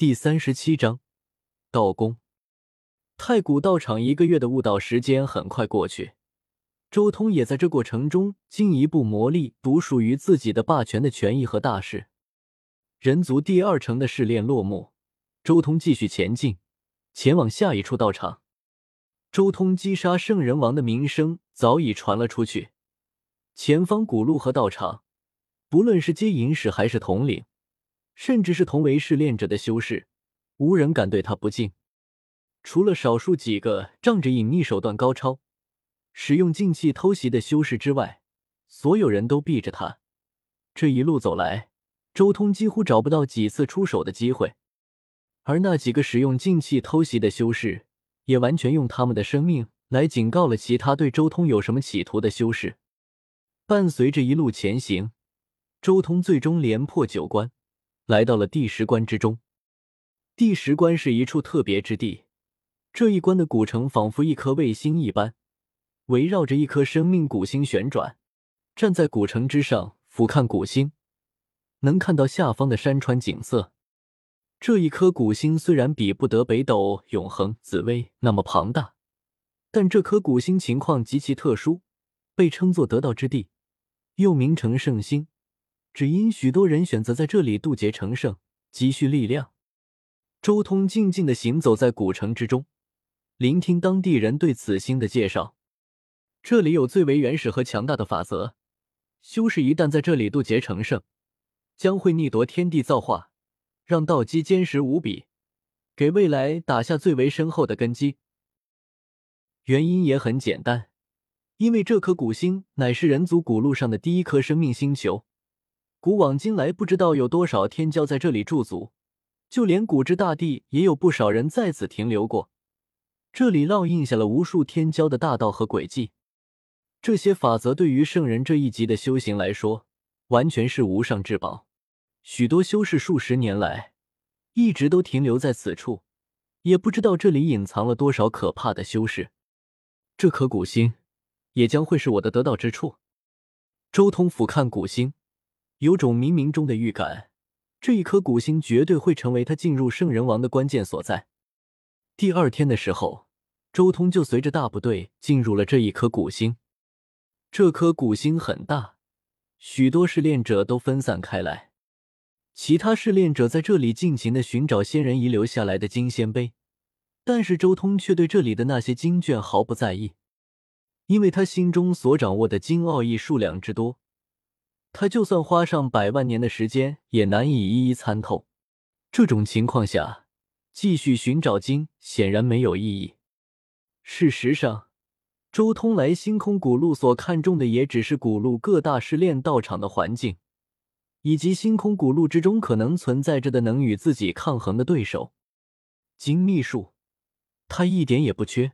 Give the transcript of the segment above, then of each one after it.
第三十七章道宫。太古道场一个月的悟道时间很快过去，周通也在这过程中进一步磨砺独属于自己的霸权的权益和大势。人族第二城的试炼落幕，周通继续前进，前往下一处道场。周通击杀圣人王的名声早已传了出去，前方古路和道场，不论是接引使还是统领。甚至是同为试炼者的修士，无人敢对他不敬。除了少数几个仗着隐匿手段高超、使用禁气偷袭的修士之外，所有人都避着他。这一路走来，周通几乎找不到几次出手的机会。而那几个使用禁气偷袭的修士，也完全用他们的生命来警告了其他对周通有什么企图的修士。伴随着一路前行，周通最终连破九关。来到了第十关之中，第十关是一处特别之地。这一关的古城仿佛一颗卫星一般，围绕着一颗生命古星旋转。站在古城之上，俯瞰古星，能看到下方的山川景色。这一颗古星虽然比不得北斗、永恒、紫薇那么庞大，但这颗古星情况极其特殊，被称作得道之地，又名成圣星。只因许多人选择在这里渡劫成圣，积蓄力量。周通静静的行走在古城之中，聆听当地人对此星的介绍。这里有最为原始和强大的法则，修士一旦在这里渡劫成圣，将会逆夺天地造化，让道基坚实无比，给未来打下最为深厚的根基。原因也很简单，因为这颗古星乃是人族古路上的第一颗生命星球。古往今来，不知道有多少天骄在这里驻足，就连古之大地也有不少人在此停留过。这里烙印下了无数天骄的大道和轨迹。这些法则对于圣人这一级的修行来说，完全是无上至宝。许多修士数十年来一直都停留在此处，也不知道这里隐藏了多少可怕的修士。这颗古星也将会是我的得道之处。周通俯瞰古星。有种冥冥中的预感，这一颗古星绝对会成为他进入圣人王的关键所在。第二天的时候，周通就随着大部队进入了这一颗古星。这颗古星很大，许多试炼者都分散开来。其他试炼者在这里尽情的寻找仙人遗留下来的金仙碑，但是周通却对这里的那些经卷毫不在意，因为他心中所掌握的金奥义数量之多。他就算花上百万年的时间，也难以一一参透。这种情况下，继续寻找经显然没有意义。事实上，周通来星空古路所看重的，也只是古路各大试炼道场的环境，以及星空古路之中可能存在着的能与自己抗衡的对手。精秘术，他一点也不缺。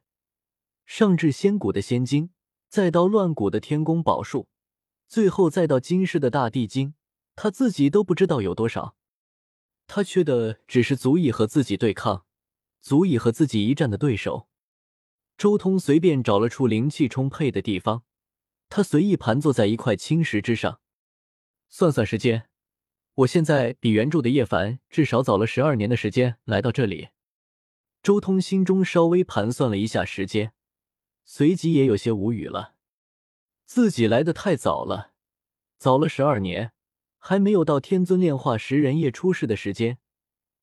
上至仙古的仙经，再到乱古的天宫宝术。最后再到今世的大地经，他自己都不知道有多少。他缺的只是足以和自己对抗、足以和自己一战的对手。周通随便找了处灵气充沛的地方，他随意盘坐在一块青石之上，算算时间，我现在比原著的叶凡至少早了十二年的时间来到这里。周通心中稍微盘算了一下时间，随即也有些无语了。自己来的太早了，早了十二年，还没有到天尊炼化食人叶出世的时间，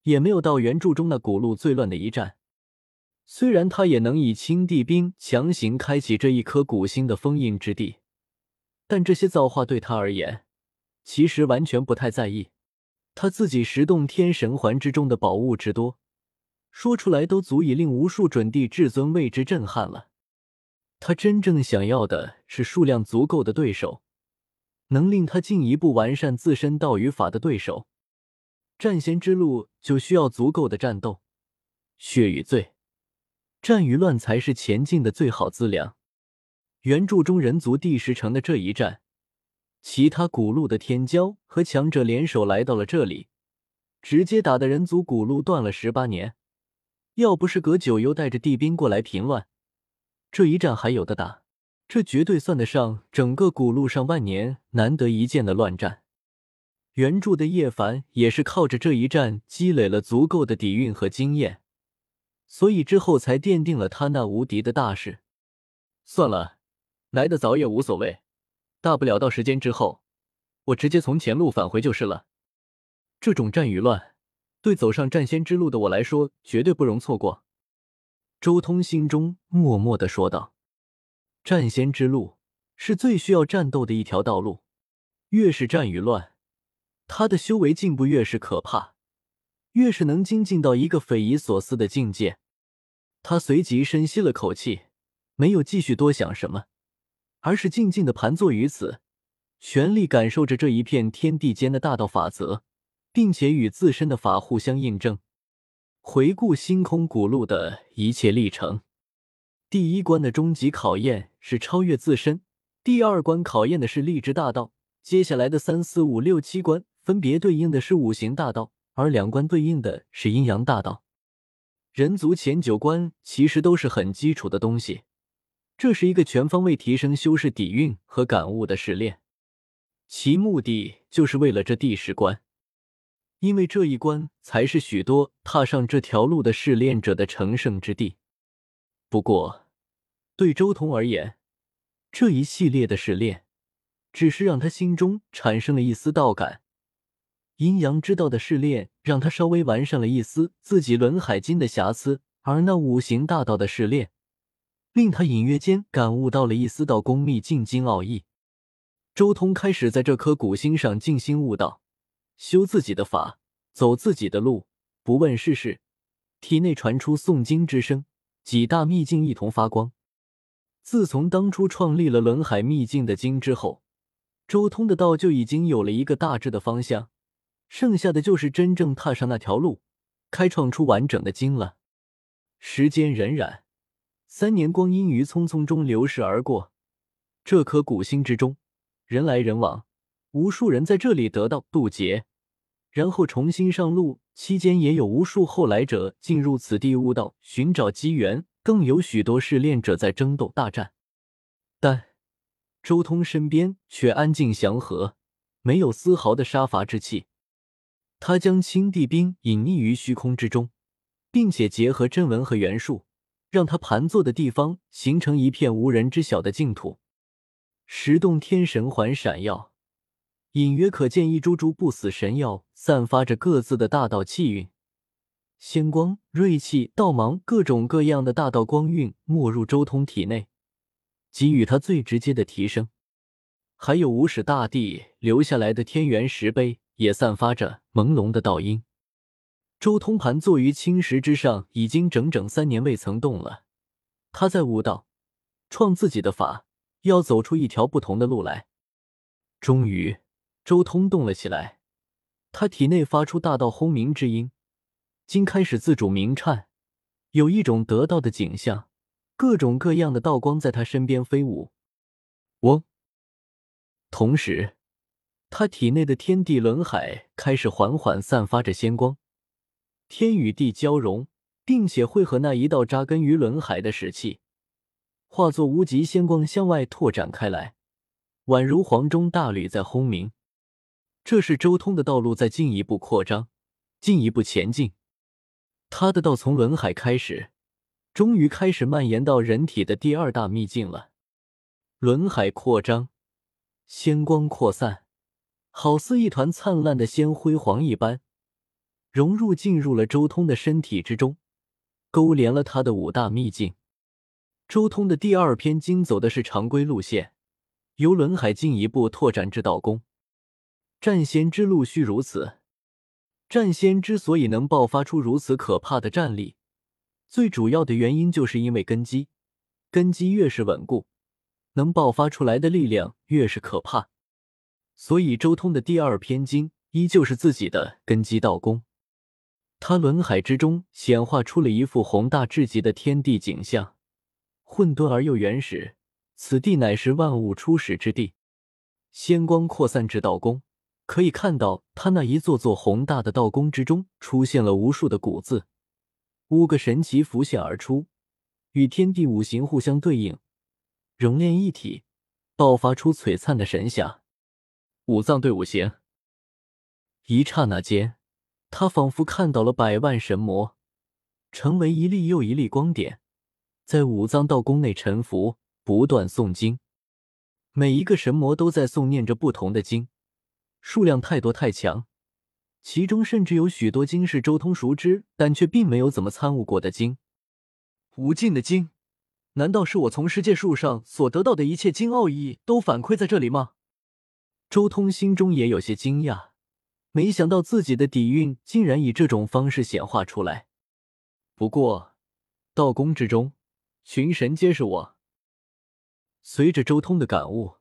也没有到原著中那古路最乱的一战。虽然他也能以青帝兵强行开启这一颗古星的封印之地，但这些造化对他而言，其实完全不太在意。他自己十洞天神环之中的宝物之多，说出来都足以令无数准帝至尊为之震撼了。他真正想要的是数量足够的对手，能令他进一步完善自身道与法的对手。战仙之路就需要足够的战斗，血与罪，战与乱才是前进的最好资粮。原著中人族第十城的这一战，其他古路的天骄和强者联手来到了这里，直接打的人族古路断了十八年。要不是葛九幽带着帝兵过来平乱。这一战还有的打，这绝对算得上整个古路上万年难得一见的乱战。原著的叶凡也是靠着这一战积累了足够的底蕴和经验，所以之后才奠定了他那无敌的大势。算了，来的早也无所谓，大不了到时间之后，我直接从前路返回就是了。这种战与乱，对走上战仙之路的我来说，绝对不容错过。周通心中默默的说道：“战仙之路是最需要战斗的一条道路，越是战与乱。”他的修为进步越是可怕，越是能精进到一个匪夷所思的境界。他随即深吸了口气，没有继续多想什么，而是静静的盘坐于此，全力感受着这一片天地间的大道法则，并且与自身的法互相印证，回顾星空古路的一切历程。第一关的终极考验是超越自身，第二关考验的是立志大道，接下来的三四五六七关。分别对应的是五行大道，而两关对应的是阴阳大道。人族前九关其实都是很基础的东西，这是一个全方位提升修士底蕴和感悟的试炼，其目的就是为了这第十关，因为这一关才是许多踏上这条路的试炼者的成圣之地。不过，对周通而言，这一系列的试炼，只是让他心中产生了一丝道感。阴阳之道的试炼让他稍微完善了一丝自己轮海经的瑕疵，而那五行大道的试炼，令他隐约间感悟到了一丝道功秘境经奥义。周通开始在这颗古星上静心悟道，修自己的法，走自己的路，不问世事。体内传出诵经之声，几大秘境一同发光。自从当初创立了轮海秘境的经之后，周通的道就已经有了一个大致的方向。剩下的就是真正踏上那条路，开创出完整的经了。时间荏苒，三年光阴于匆匆中流逝而过。这颗古星之中，人来人往，无数人在这里得到渡劫，然后重新上路。期间也有无数后来者进入此地悟道，寻找机缘，更有许多试炼者在争斗大战。但周通身边却安静祥和，没有丝毫的杀伐之气。他将青帝兵隐匿于虚空之中，并且结合真文和元术，让他盘坐的地方形成一片无人知晓的净土。十洞天神环闪耀，隐约可见一株株不死神药，散发着各自的大道气韵，仙光、锐气、道芒，各种各样的大道光晕没入周通体内，给予他最直接的提升。还有无始大帝留下来的天元石碑。也散发着朦胧的道音。周通盘坐于青石之上，已经整整三年未曾动了。他在悟道，创自己的法，要走出一条不同的路来。终于，周通动了起来。他体内发出大道轰鸣之音，经开始自主鸣颤，有一种得道的景象，各种各样的道光在他身边飞舞。嗡，同时。他体内的天地轮海开始缓缓散发着仙光，天与地交融，并且汇合那一道扎根于轮海的石气，化作无极仙光向外拓展开来，宛如黄钟大吕在轰鸣。这是周通的道路在进一步扩张，进一步前进。他的道从轮海开始，终于开始蔓延到人体的第二大秘境了。轮海扩张，仙光扩散。好似一团灿烂的鲜辉煌一般，融入进入了周通的身体之中，勾连了他的五大秘境。周通的第二篇经走的是常规路线，由轮海进一步拓展至道宫。战仙之路须如此。战仙之所以能爆发出如此可怕的战力，最主要的原因就是因为根基，根基越是稳固，能爆发出来的力量越是可怕。所以，周通的第二篇经依旧是自己的根基道功。他轮海之中显化出了一幅宏大至极的天地景象，混沌而又原始。此地乃是万物初始之地。仙光扩散至道宫，可以看到他那一座座宏大的道宫之中出现了无数的古字，五个神奇浮现而出，与天地五行互相对应，熔炼一体，爆发出璀璨的神霞。五脏对五行，一刹那间，他仿佛看到了百万神魔，成为一粒又一粒光点，在五脏道宫内沉浮，不断诵经。每一个神魔都在诵念着不同的经，数量太多太强，其中甚至有许多经是周通熟知，但却并没有怎么参悟过的经。无尽的经，难道是我从世界树上所得到的一切经奥义都反馈在这里吗？周通心中也有些惊讶，没想到自己的底蕴竟然以这种方式显化出来。不过，道宫之中，群神皆是我。随着周通的感悟，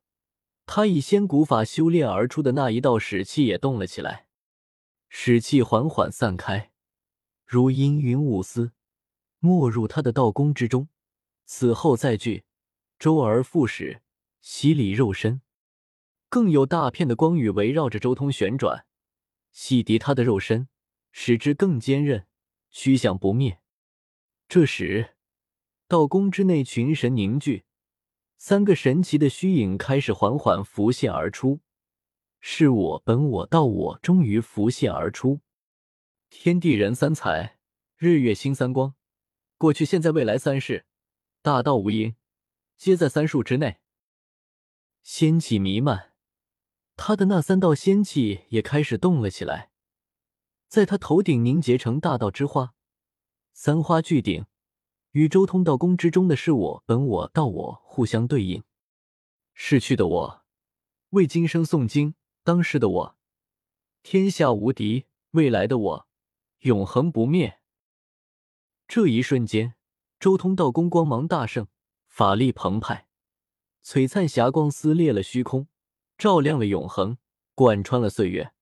他以仙古法修炼而出的那一道使气也动了起来，使气缓缓散开，如阴云雾丝，没入他的道宫之中。此后再聚，周而复始，洗礼肉身。更有大片的光雨围绕着周通旋转，洗涤他的肉身，使之更坚韧，虚响不灭。这时，道宫之内群神凝聚，三个神奇的虚影开始缓缓浮现而出。是我本我道我终于浮现而出，天地人三才，日月星三光，过去现在未来三世，大道无垠，皆在三数之内。仙气弥漫。他的那三道仙气也开始动了起来，在他头顶凝结成大道之花，三花聚顶，宇宙通道宫之中的是我本我道我互相对应。逝去的我为今生诵经，当时的我天下无敌，未来的我永恒不灭。这一瞬间，周通道宫光芒大盛，法力澎湃，璀璨霞光撕裂了虚空。照亮了永恒，贯穿了岁月。